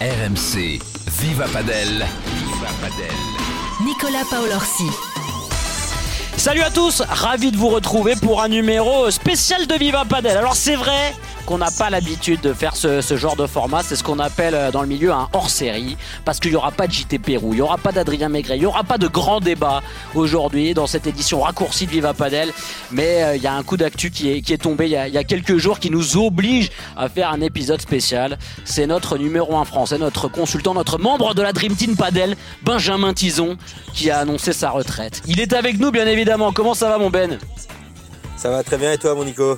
RMC, Viva Padel. Viva Padel. Nicolas Paolorsi. Salut à tous, ravi de vous retrouver pour un numéro spécial de Viva Padel. Alors c'est vrai, qu'on n'a pas l'habitude de faire ce, genre de format. C'est ce qu'on appelle euh, dans le milieu un hors-série. Parce qu'il n'y aura pas de JT Pérou, il n'y aura pas d'Adrien Maigret, il n'y aura pas de grand débat aujourd'hui dans cette édition raccourcie de Viva Padel. Mais euh, il y a un coup d'actu qui est, tombé il y, a, quelques jours qui nous oblige à faire un épisode spécial. C'est notre numéro 1 français, notre consultant, notre membre de la Dream Team Padel, Benjamin Tison, qui a annoncé sa retraite. Il est avec nous bien évidemment. Comment ça va mon Ben? Ça va très bien et toi mon Nico?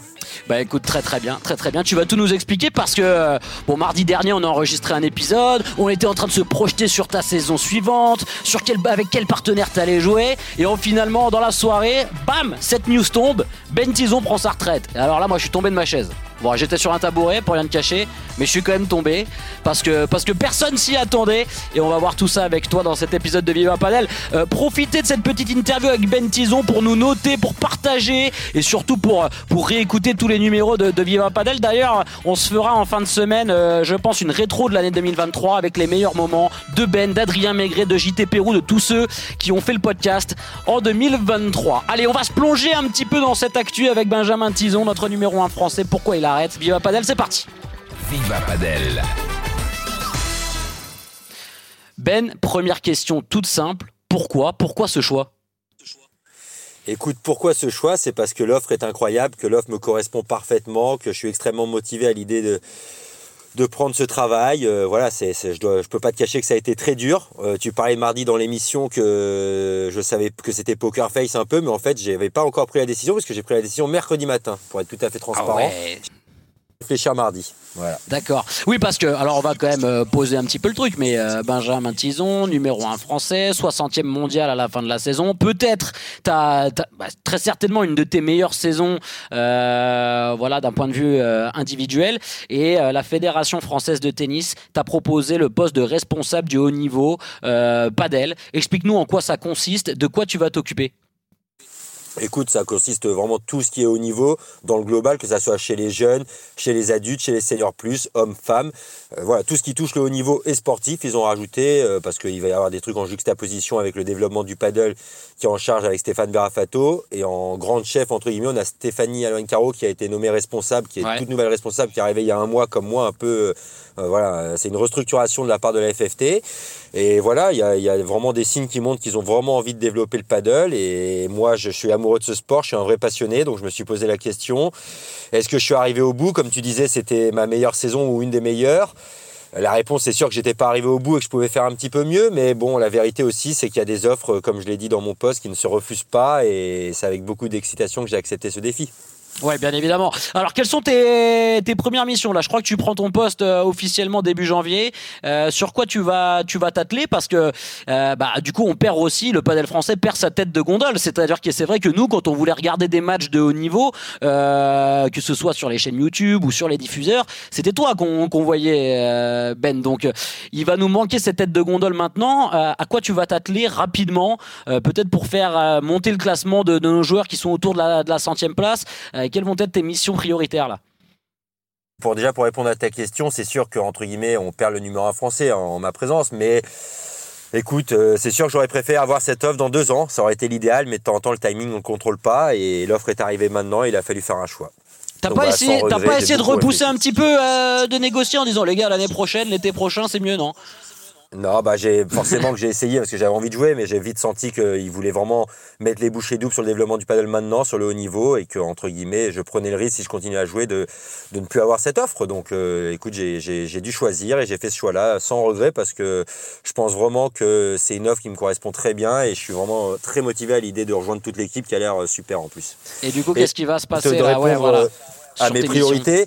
Bah écoute, très très bien, très très bien. Tu vas tout nous expliquer parce que, euh, bon, mardi dernier, on a enregistré un épisode, on était en train de se projeter sur ta saison suivante, sur quel, avec quel partenaire t'allais jouer, et finalement, dans la soirée, bam, cette news tombe, Ben Tison prend sa retraite. Et alors là, moi, je suis tombé de ma chaise. Bon, j'étais sur un tabouret pour rien te cacher, mais je suis quand même tombé parce que, parce que personne s'y attendait. Et on va voir tout ça avec toi dans cet épisode de Viva Panel. Euh, profitez de cette petite interview avec Ben Tison pour nous noter, pour partager et surtout pour, pour réécouter tous les numéros de, Viva Padel. D'ailleurs, on se fera en fin de semaine, euh, je pense, une rétro de l'année 2023 avec les meilleurs moments de Ben, d'Adrien Maigret, de JT Pérou, de tous ceux qui ont fait le podcast en 2023. Allez, on va se plonger un petit peu dans cette actu avec Benjamin Tison, notre numéro 1 français. Pourquoi il a arrête. Viva Padel, c'est parti. Viva Padel. Ben, première question toute simple. Pourquoi? Pourquoi ce choix? Écoute, pourquoi ce choix? C'est parce que l'offre est incroyable, que l'offre me correspond parfaitement, que je suis extrêmement motivé à l'idée de, de prendre ce travail. Euh, voilà, c'est, je ne je peux pas te cacher que ça a été très dur. Euh, tu parlais mardi dans l'émission que je savais que c'était poker face un peu, mais en fait, je n'avais pas encore pris la décision parce que j'ai pris la décision mercredi matin, pour être tout à fait transparent. Ah réfléchir mardi. D'accord. Oui, parce que, alors on va quand même euh, poser un petit peu le truc, mais euh, Benjamin Tison, numéro 1 français, 60e mondial à la fin de la saison. Peut-être, tu bah, très certainement une de tes meilleures saisons, euh, voilà, d'un point de vue individuel. Et la Fédération française de tennis t'a proposé le poste de responsable du haut niveau, Padel. Explique-nous en quoi ça consiste, de quoi tu vas t'occuper. Écoute, ça consiste vraiment tout ce qui est au niveau dans le global, que ce soit chez les jeunes, chez les adultes, chez les seniors plus, hommes, femmes. Euh, voilà, tout ce qui touche le haut niveau et sportif, ils ont rajouté, euh, parce qu'il va y avoir des trucs en juxtaposition avec le développement du paddle qui est en charge avec Stéphane Verafato. Et en grande chef, entre guillemets, on a Stéphanie Caro qui a été nommée responsable, qui est toute nouvelle responsable, qui est arrivée il y a un mois comme moi, un peu. Euh, voilà, c'est une restructuration de la part de la FFT. Et voilà, il y a, vraiment des signes qui montrent qu'ils ont vraiment envie de développer le paddle. Et moi, je suis amoureux de ce sport, je suis un vrai passionné, donc je me suis posé la question est-ce que je suis arrivé au bout? Comme tu disais, c'était ma meilleure saison ou une des meilleures. La réponse, c'est sûr que j'étais pas arrivé au bout et que je pouvais faire un petit peu mieux, mais bon, la vérité aussi, c'est qu'il y a des offres, comme je l'ai dit dans mon poste, qui ne se refusent pas, et c'est avec beaucoup d'excitation que j'ai accepté ce défi. Ouais, bien évidemment. Alors, quelles sont tes, tes, premières missions là? Je crois que tu prends ton poste euh, officiellement début janvier. Euh, sur quoi tu vas tu vas t'atteler? Parce que euh, bah du coup, on perd aussi le padel français perd sa tête de gondole. C'est-à-dire que c'est vrai que nous, quand on voulait regarder des matchs de haut niveau, que ce soit sur les chaînes YouTube ou sur les diffuseurs, c'était toi qu'on voyait Ben. Donc, il va nous manquer cette tête de gondole maintenant. à quoi tu vas t'atteler rapidement? Peut-être pour faire monter le classement de, de, nos joueurs qui sont autour de la, de la centième place quelles vont être tes missions prioritaires là? Pour déjà pour répondre à ta question, c'est sûr qu'entre guillemets on perd le numéro 1 français en, ma présence, mais écoute, euh, c'est sûr que j'aurais préféré avoir cette offre dans deux ans, ça aurait été l'idéal, mais de temps en temps le timing on ne contrôle pas et l'offre est arrivée maintenant, il a fallu faire un choix. T'as pas, essayé, pas essayé de repousser un petit peu, euh, de négocier en disant les gars l'année prochaine, l'été prochain c'est mieux non? Non, bah j'ai forcément que j'ai essayé parce que j'avais envie de jouer, mais j'ai vite senti qu'il voulait vraiment mettre les bouchées doubles sur le développement du paddle maintenant, sur le haut niveau, et que entre guillemets, je prenais le risque si je continuais à jouer de, de ne plus avoir cette offre. Donc, euh, écoute, j'ai dû choisir et j'ai fait ce choix-là sans regret parce que je pense vraiment que c'est une offre qui me correspond très bien et je suis vraiment très motivé à l'idée de rejoindre toute l'équipe qui a l'air super en plus. Et du coup, qu'est-ce qui va se passer là? Ouais, voilà, À mes priorités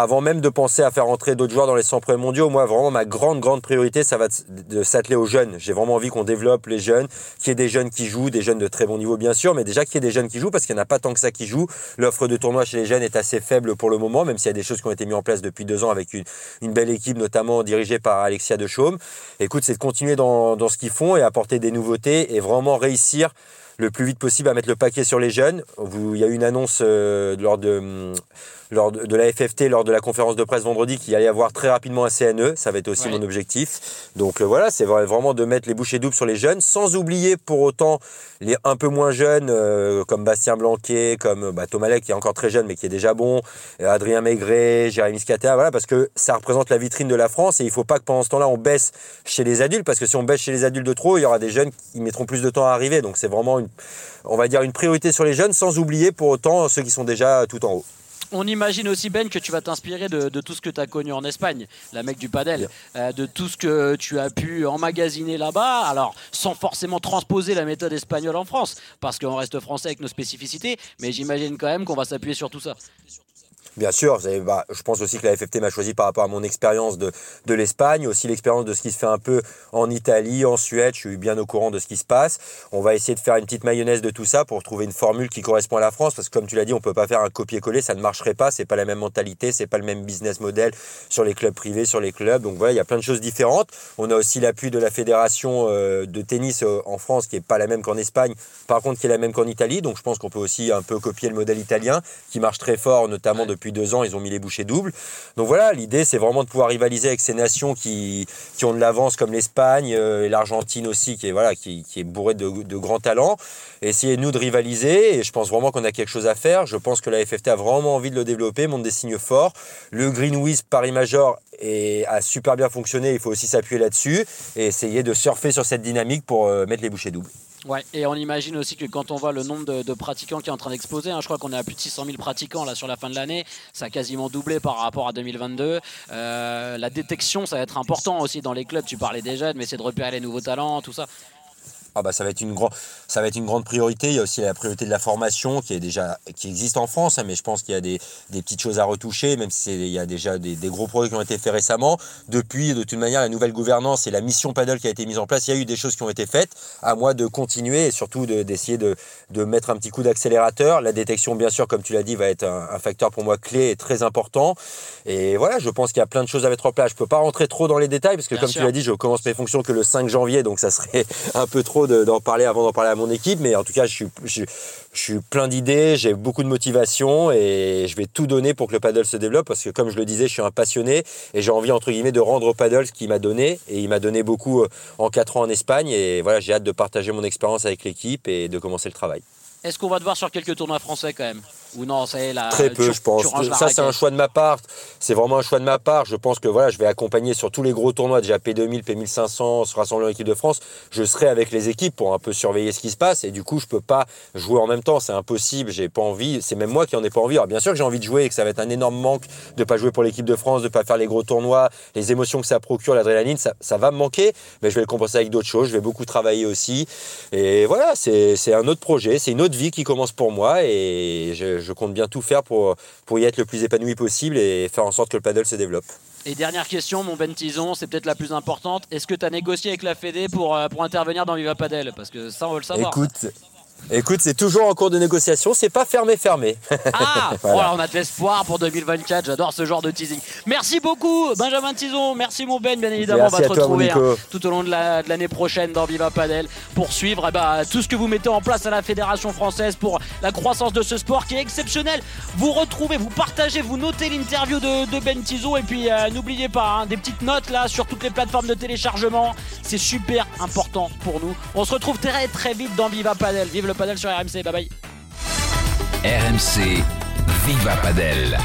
avant même de penser à faire rentrer d'autres joueurs dans les 100 premiers mondiaux, moi, vraiment, ma grande, grande priorité, ça va de s'atteler aux jeunes. J'ai vraiment envie qu'on développe les jeunes, qu'il y ait des jeunes qui jouent, des jeunes de très bon niveau, bien sûr, mais déjà qu'il y ait des jeunes qui jouent, parce qu'il n'y en a pas tant que ça qui jouent. L'offre de tournoi chez les jeunes est assez faible pour le moment, même s'il y a des choses qui ont été mises en place depuis deux ans avec une, belle équipe, notamment dirigée par Alexia de Chaume. Écoute, c'est de continuer dans, dans ce qu'ils font et apporter des nouveautés et vraiment réussir le plus vite possible à mettre le paquet sur les jeunes. Vous- Il y a eu une annonce euh, lors de, hum, lors de, de la FFT, lors de la conférence de presse vendredi, qu'il allait y avoir très rapidement un CNE. Ça va être aussi Ouais. mon objectif. Donc euh, voilà, c'est vra- vraiment de mettre les bouchées doubles sur les jeunes, sans oublier pour autant les un peu moins jeunes, euh, comme Bastien Blanquet, comme bah, Thomas qui est encore très jeune, mais qui est déjà bon, Adrien Maigret, Jérémy Scatea, voilà, parce que ça représente la vitrine de la France et il ne faut pas que pendant ce temps-là, on baisse chez les adultes, parce que si on baisse chez les adultes de trop, il y aura des jeunes qui mettront plus de temps à arriver. Donc c'est vraiment, une, on va dire, une priorité sur les jeunes, sans oublier pour autant ceux qui sont déjà tout en haut. On imagine aussi Ben que tu vas t'inspirer de, de tout ce que tu as connu en Espagne, la mec du padel, euh, de tout ce que tu as pu emmagasiner là-bas, alors sans forcément transposer la méthode espagnole en France, parce qu'on reste français avec nos spécificités, mais j'imagine quand même qu'on va s'appuyer sur tout ça. Bien sûr, vous bah, je pense aussi que la FFT m'a choisi par rapport à mon expérience de, de l'Espagne, aussi l'expérience de ce qui se fait un peu en Italie, en Suède. Je suis bien au courant de ce qui se passe. On va essayer de faire une petite mayonnaise de tout ça pour trouver une formule qui correspond à la France, parce que comme tu l'as dit, on peut pas faire un copier-coller, ça ne marcherait pas. C'est pas la même mentalité, c'est pas le même business model sur les clubs privés, sur les clubs. Donc voilà, il y a plein de choses différentes. On a aussi l'appui de la fédération euh, de tennis euh, en France, qui est pas la même qu'en Espagne, par contre qui est la même qu'en Italie. Donc je pense qu'on peut aussi un peu copier le modèle italien, qui marche très fort, notamment depuis deux ans, ils ont mis les bouchées doubles. Donc voilà, l'idée c'est vraiment de pouvoir rivaliser avec ces nations qui, qui ont de l'avance, comme l'Espagne, euh, et l'Argentine aussi, qui est, voilà, qui, est bourrée de, grands talents. Essayer nous de rivaliser, et je pense vraiment qu'on a quelque chose à faire. Je pense que la FFT a vraiment envie de le développer, montre des signes forts. Le Green Wisp Paris Major a super bien fonctionné, il faut aussi s'appuyer là-dessus, et essayer de surfer sur cette dynamique pour euh, mettre les bouchées doubles. Ouais, et on imagine aussi que quand on voit le nombre de, pratiquants qui est en train d'exploser, hein, je crois qu'on est à plus de 600 000 pratiquants là sur la fin de l'année, ça a quasiment doublé par rapport à 2022. Euh, la détection, ça va être important aussi dans les clubs. Tu parlais des jeunes, mais c'est de repérer les nouveaux talents, tout ça. Ah bah ça va être une grande ça va être une grande priorité. Il y a aussi la priorité de la formation qui est déjà qui existe en France, hein, mais je pense qu'il y a des, des petites choses à retoucher, même si c'est- il y a déjà des, des gros projets qui ont été faits récemment. Depuis, de toute manière, la nouvelle gouvernance et la mission paddle qui a été mise en place, il y a eu des choses qui ont été faites. À moi de continuer et surtout de- d'essayer de, de mettre un petit coup d'accélérateur. La détection, bien sûr, comme tu l'as dit, va être un, un facteur pour moi clé et très important. Et voilà, je pense qu'il y a plein de choses à mettre en place. Je peux pas rentrer trop dans les détails parce que, Bien comme sûr. tu l'as dit, je commence mes fonctions que le 5 janvier, donc ça serait un peu trop d'en parler avant d'en parler à mon équipe. Mais en tout cas, je suis, plein d'idées, j'ai beaucoup de motivation et je vais tout donner pour que le paddle se développe parce que, comme je le disais, je suis un passionné et j'ai envie, entre guillemets, de rendre au paddle ce qu'il m'a donné. Et il m'a donné beaucoup euh, en 4 ans en Espagne. Et voilà, j'ai hâte de partager mon expérience avec l'équipe et de commencer le travail. Est-ce qu'on va te voir sur quelques tournois français quand même? Ou non, c'est la. Très peu, tu- je pense. Ça, c'est un choix de ma part. C'est vraiment un choix de ma part. Je pense que voilà, je vais accompagner sur tous les gros tournois, déjà P2000, P1500, se rassembler en équipe de France. Je serai avec les équipes pour un peu surveiller ce qui se passe. Et du coup, je peux pas jouer en même temps. C'est impossible. J'ai pas envie. C'est même moi qui en ai pas envie. Alors, bien sûr que j'ai envie de jouer et que ça va être un énorme manque de pas jouer pour l'équipe de France, de pas faire les gros tournois, les émotions que ça procure, l'adrénaline, ça, ça va me manquer. Mais je vais le compenser avec d'autres choses. Je vais beaucoup travailler aussi. Et voilà, c'est un autre projet. C'est une autre vie qui commence pour moi. Et je, je compte bien tout faire pour, pour y être le plus épanoui possible et faire en sorte que le paddle se développe. Et dernière question, mon Ben Tison, c'est peut-être la plus importante. Est-ce que tu as négocié avec la Fédé pour, euh, pour intervenir dans Viva Padel? Parce que ça, on veut le savoir. Écoute, écoute, c'est toujours en cours de négociation. C'est pas fermé, fermé. Ah Voilà. Voilà, on a de l'espoir pour 2024. J'adore ce genre de teasing. Merci beaucoup, Benjamin Tison. Merci, mon Ben. Bien évidemment, Merci on va te toi, retrouver hein, tout au long de la- de l'année prochaine dans Viva Padel pour suivre eh ben, tout ce que vous mettez en place à la Fédération française pour la croissance de ce sport qui est exceptionnel. Vous retrouvez, vous partagez, vous notez l'interview de, de Ben Tison et puis euh, n'oubliez pas hein, des petites notes là sur toutes les plateformes de téléchargement. C'est super important pour nous. On se retrouve très très vite dans Viva Padel. Vive le padel sur RMC. Bye bye. RMC Viva Padel.